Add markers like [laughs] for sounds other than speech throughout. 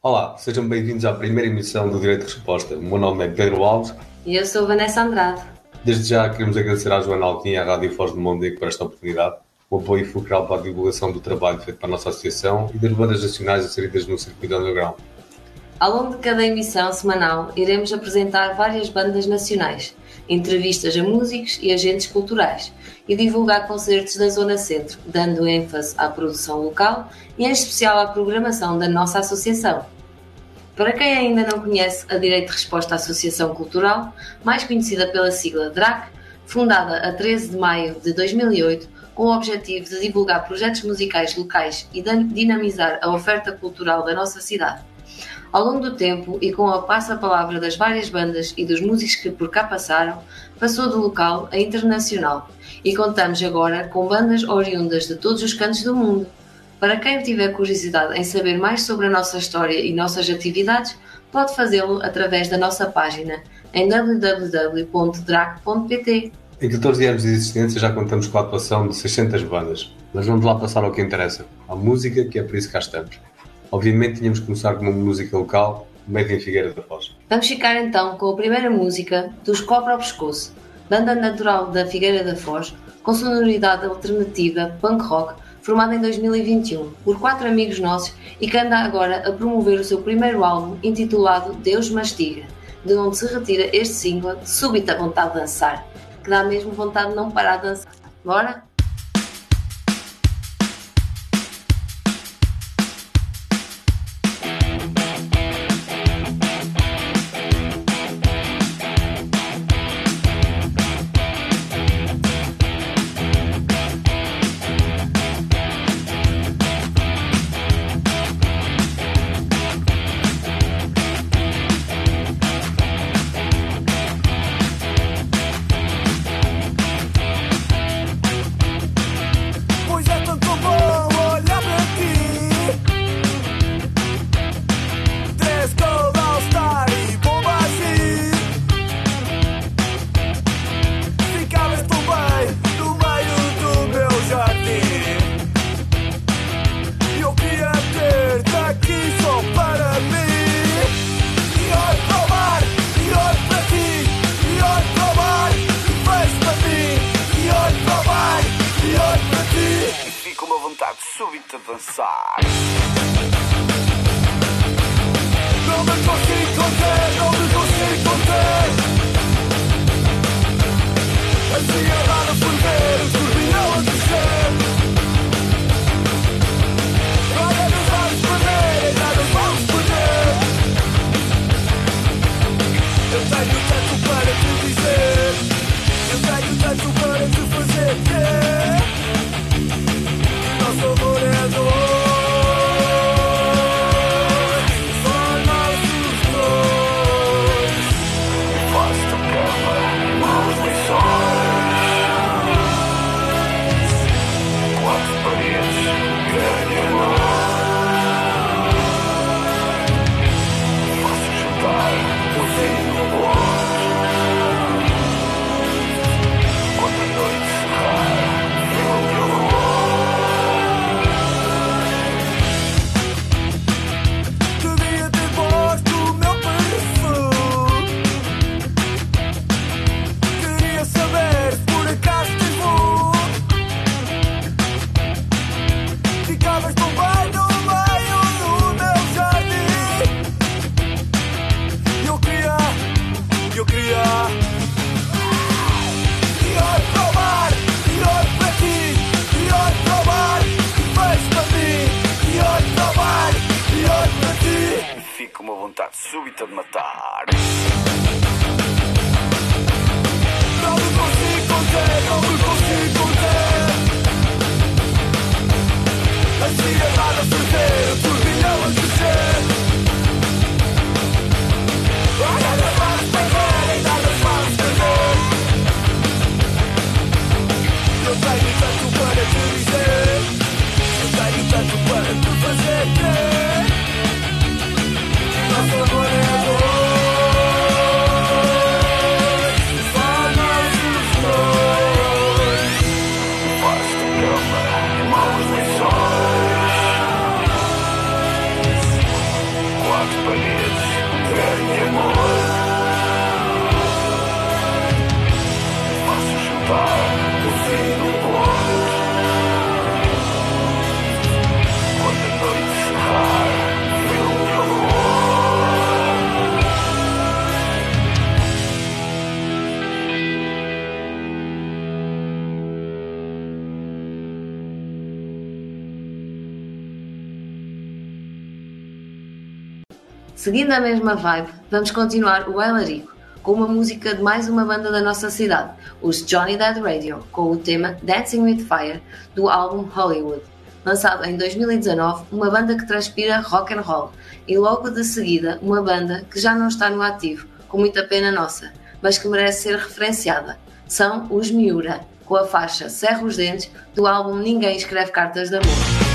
Olá, sejam bem-vindos à primeira emissão do Direito de Resposta. O meu nome é Pedro Alves. E eu sou Vanessa Andrade. Desde já queremos agradecer à Joana Alquim e à Rádio Foz do Mondego por esta oportunidade, o apoio fulcral para a divulgação do trabalho feito para a nossa associação e das bandas nacionais inseridas no circuito underground. Ao longo de cada emissão semanal, iremos apresentar várias bandas nacionais, entrevistas a músicos e agentes culturais e divulgar concertos da Zona Centro, dando ênfase à produção local e em especial à programação da nossa associação. Para quem ainda não conhece a Direito de Resposta Associação Cultural, mais conhecida pela sigla DRAC, fundada a 13 de maio de 2008 com o objetivo de divulgar projetos musicais locais e dinamizar a oferta cultural da nossa cidade. Ao longo do tempo e com a passa-palavra das várias bandas e dos músicos que por cá passaram, passou do local a internacional e contamos agora com bandas oriundas de todos os cantos do mundo. Para quem tiver curiosidade em saber mais sobre a nossa história e nossas atividades, pode fazê-lo através da nossa página em www.drac.pt. Em 14 anos de existência já contamos com a atuação de 600 bandas, mas vamos lá passar ao que interessa, a música, que é por isso que cá estamos. Obviamente tínhamos que começar com uma música local, made em Figueira da Foz. Vamos ficar então com a primeira música dos Cobra ao Pescoço, banda natural da Figueira da Foz, com sonoridade alternativa punk rock, formada em 2021 por quatro amigos nossos e que anda agora a promover o seu primeiro álbum intitulado Deus Mastiga, de onde se retira este single súbita vontade de dançar, que dá mesmo vontade de não parar de dançar. Bora? Seguindo a mesma vibe, vamos continuar o Bailarico com uma música de mais uma banda da nossa cidade, os Johnny Dead Radio, com o tema Dancing with Fire do álbum Hollywood. Lançado em 2019, uma banda que transpira rock and roll e logo de seguida uma banda que já não está no ativo, com muita pena nossa, mas que merece ser referenciada. São os Miura, com a faixa Serra os Dentes do álbum Ninguém Escreve Cartas de Amor.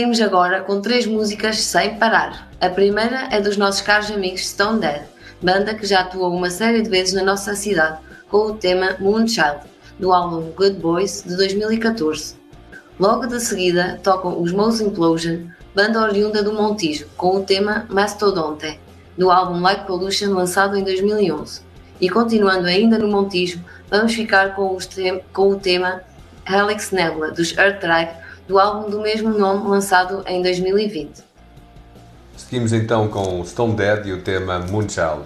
Seguimos agora com três músicas sem parar. A primeira é dos nossos caros amigos Stone Dead, banda que já atuou uma série de vezes na nossa cidade, com o tema Moonchild, do álbum Good Boys de 2014. Logo de seguida tocam os Mouse Implosion, banda oriunda do Montijo, com o tema Mastodonte, do álbum Light Pollution lançado em 2011. E continuando ainda no Montijo, vamos ficar com, com o tema Helix Nebula, dos Earth Drag, do álbum do mesmo nome lançado em 2020. Seguimos então com Stone Dead e o tema Moonchild.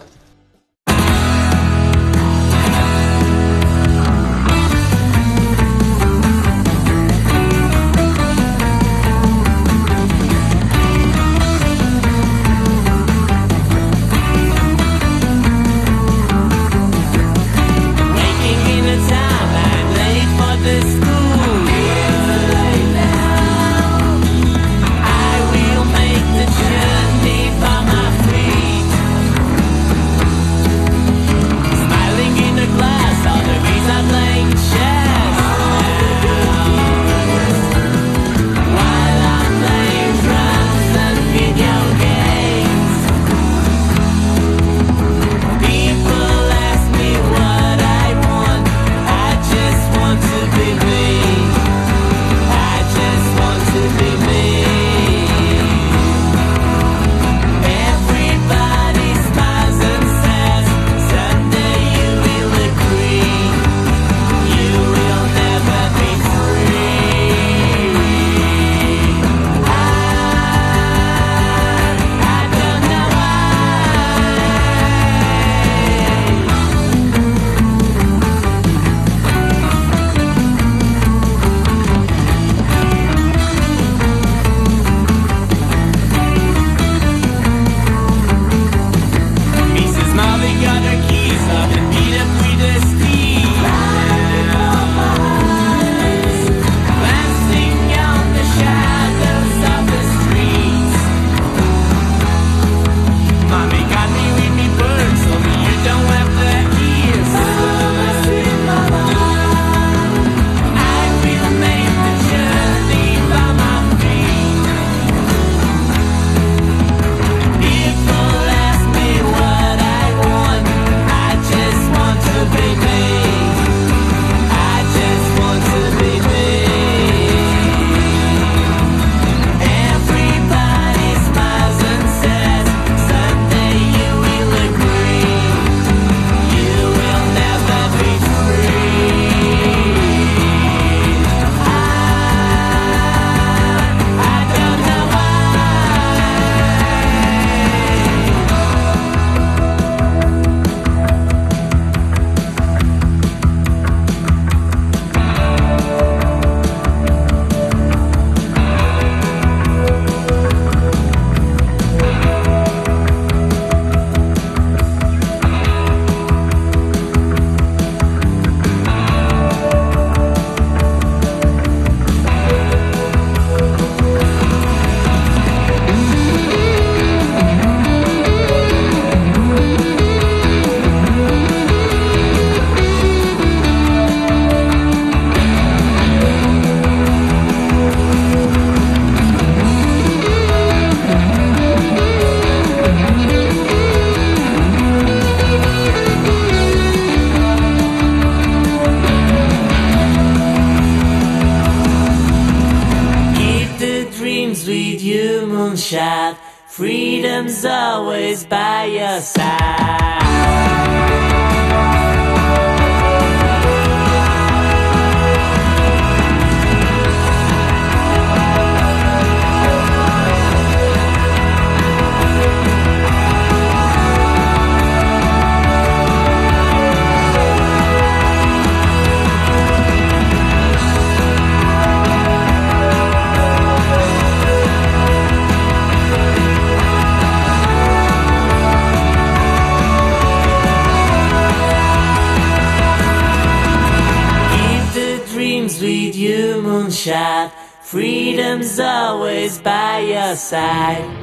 outside.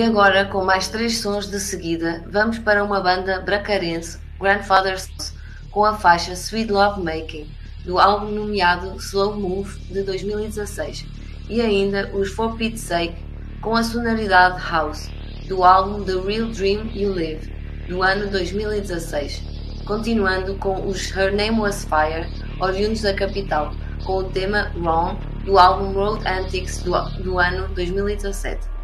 E agora, com mais três sons de seguida, vamos para uma banda bracarense, Grandfather's House, com a faixa Sweet Love Making, do álbum nomeado Slow Move de 2016, e ainda os For Pete's Sake, com a sonoridade House, do álbum The Real Dream You Live, do ano 2016, continuando com os Her Name Was Fire, oriundos da capital, com o tema Wrong, do álbum Road Antics do, do ano 2017.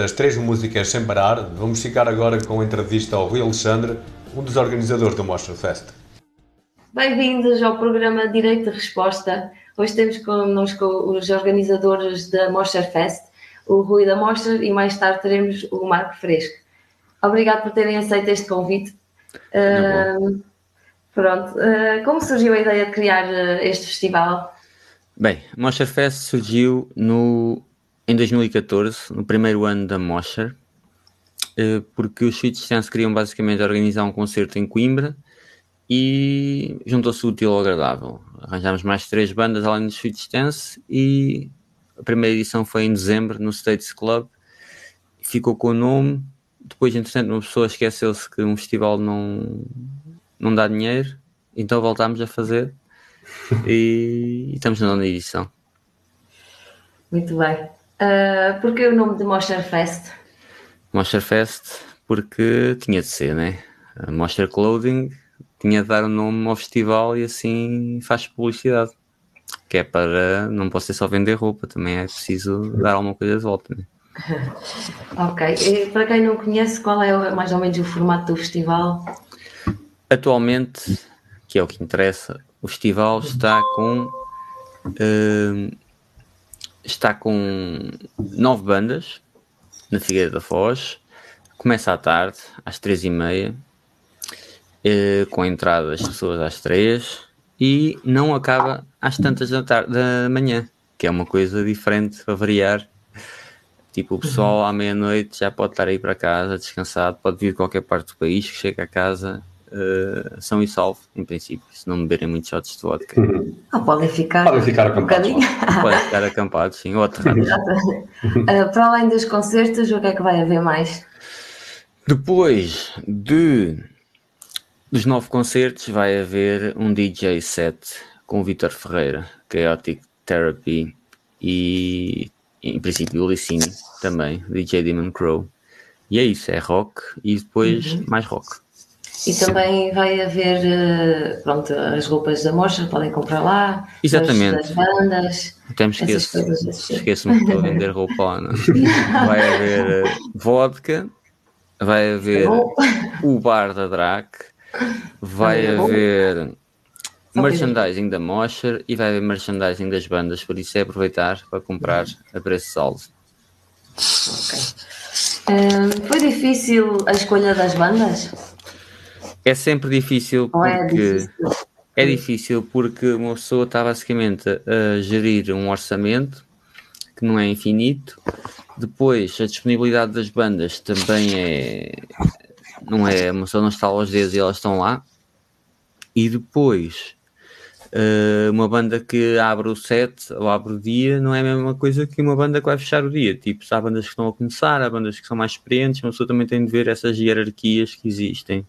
Destas três músicas sem parar, vamos ficar agora com a entrevista ao Rui Alexandre, um dos organizadores do Monster Fest. Bem-vindos ao programa Direito de Resposta. Hoje temos connosco os organizadores da Monster Fest, o Rui da Monster e mais tarde teremos o Marco Fresco. Obrigado por terem aceito este convite. Uh, pronto, uh, como surgiu a ideia de criar uh, este festival? Bem, a Mosher Fest surgiu no, em 2014, no primeiro ano da Mosher, porque os Sweet Stance queriam basicamente organizar um concerto em Coimbra e juntou-se o útil ao agradável. Arranjámos mais três bandas além do Sweet Stance e a primeira edição foi em dezembro no States Club. Ficou com o nome. Depois, entretanto, uma pessoa esqueceu-se que um festival não, não dá dinheiro, então voltámos a fazer e, e estamos na edição. Muito bem. Uh, Porquê o nome de Monster Fest? Monster Fest porque tinha de ser, né? Monster Clothing tinha de dar o um nome ao festival e assim faz publicidade. Que é para. Não posso ser só vender roupa, também é preciso dar alguma coisa de volta. Né? [laughs] ok. E para quem não conhece, qual é mais ou menos o formato do festival? Atualmente, que é o que interessa, o festival está com. Uh, está com nove bandas na Figueira da Foz. Começa à tarde, às três e meia, uh, com a entrada das pessoas às três e não acaba às tantas da, tarde, da manhã, que é uma coisa diferente para variar. Tipo, o pessoal à meia-noite já pode estar aí para casa descansado, pode vir de qualquer parte do país, que chega a casa uh, são e salvo, em princípio, se não beberem muitos shots de vodka. Uhum. Ah, podem ficar, podem ficar acampados. Um [laughs] podem ficar acampados, sim, ou aterrados. uh, para além dos concertos, o que é que vai haver mais? Depois de dos nove concertos vai haver um DJ set com o Vitor Ferreira, Chaotic Therapy e em princípio o Licini também, DJ Demon Crow. E é isso, é rock e depois uhum. mais rock. E também vai haver eh, pronto, as roupas da mostra, podem comprar lá, Exatamente. das bandas. Até me esqueço, assim. esqueço-me que estou a vender roupa lá. Não? [laughs] Vai haver uh, vodka, vai haver o bar da Drac, vai é haver merchandising da Mosher e vai haver merchandising das bandas, por isso é aproveitar para comprar a preço saldo. Ok. Um, foi difícil a escolha das bandas? É sempre difícil porque é difícil? é difícil porque uma pessoa está basicamente a gerir um orçamento que não é infinito. Depois a disponibilidade das bandas também é não é uma pessoa não está aos dedos e elas estão lá. E depois uh, uma banda que abre o set ou abre o dia não é a mesma coisa que uma banda que vai fechar o dia. Tipo, há bandas que estão a começar, há bandas que são mais experientes, uma pessoa também tem de ver essas hierarquias que existem.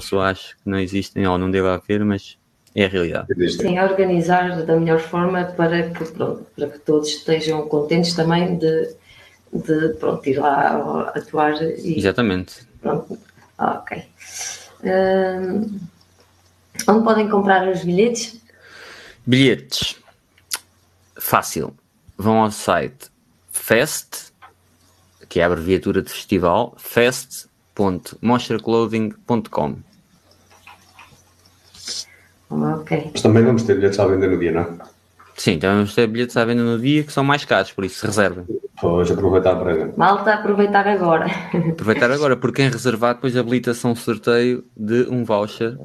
Só acho que não existem ou não deve haver, mas é a realidade. Sim, a organizar da melhor forma para que, pronto, para que todos estejam contentes também de, de pronto, ir lá atuar. E, Exatamente. Pronto, ok. Um, onde podem comprar os bilhetes? Bilhetes. Fácil. Vão ao site Fest, que é a abreviatura de festival, fest.monsterclothing.com. Ok. Mas também vamos ter bilhetes à venda no dia, não é? Sim, também vamos ter bilhetes à venda no dia que são mais caros, por isso reservem. Pois, aproveitar para ver. Malta, aproveitar agora. [laughs] Aproveitar agora, porque quem reservar depois habilita-se um sorteio de um voucher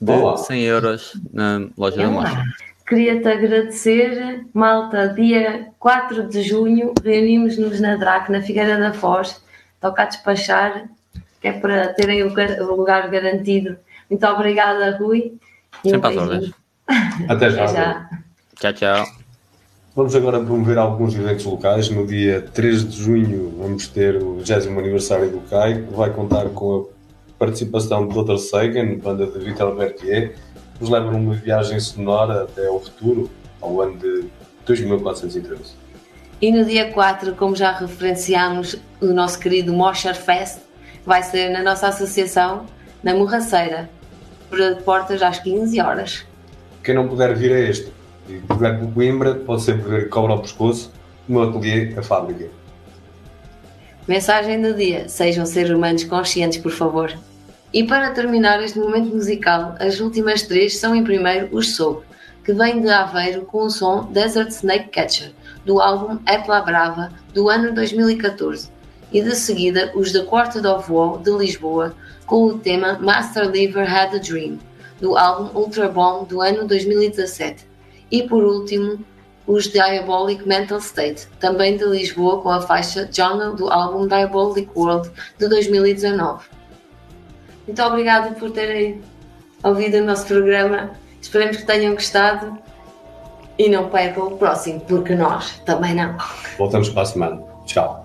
de Olá. 100 euros na loja da Mostra. Queria-te agradecer, malta, dia 4 de junho, reunimos-nos na DRAC, na Figueira da Foz, toca a despachar, é para terem o lugar garantido. Muito obrigada, Rui. Sempre às ordens. Até já. Até já. [laughs] Tchau, tchau. Vamos agora promover alguns eventos locais. No dia 3 de junho vamos ter o 20 aniversário do CAI, que vai contar com a participação de Dr. Sagan, banda de Vitor Berthier, nos leva numa viagem sonora até ao futuro, ao ano de 2413. E no dia 4, como já referenciámos, o nosso querido Mosher Fest vai ser na nossa associação, na Morraceira, por portas às 15 horas. Quem não puder vir a este e puder por Coimbra, pode sempre ver Cobra ao Pescoço, no meu ateliê, a fábrica. Mensagem do dia: sejam seres humanos conscientes, por favor. E para terminar este momento musical, as últimas três são em primeiro os Soul, que vem de Aveiro com o som Desert Snake Catcher, do álbum Etla Brava, do ano 2014, e de seguida os The Quartet of Woe, de Lisboa, com o tema Master Lever Had a Dream, do álbum Ultra Bomb, do ano 2017, e por último os Diabolic Mental State, também de Lisboa, com a faixa Jungle, do álbum Diabolic World, de 2019. Muito obrigada por terem ouvido o nosso programa. Esperemos que tenham gostado e não percam o próximo, porque nós também não. Voltamos para a semana. Tchau.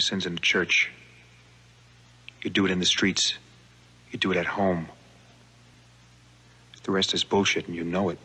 Your sins in the church. You do it in the streets. You do it at home. The rest is bullshit, and you know it.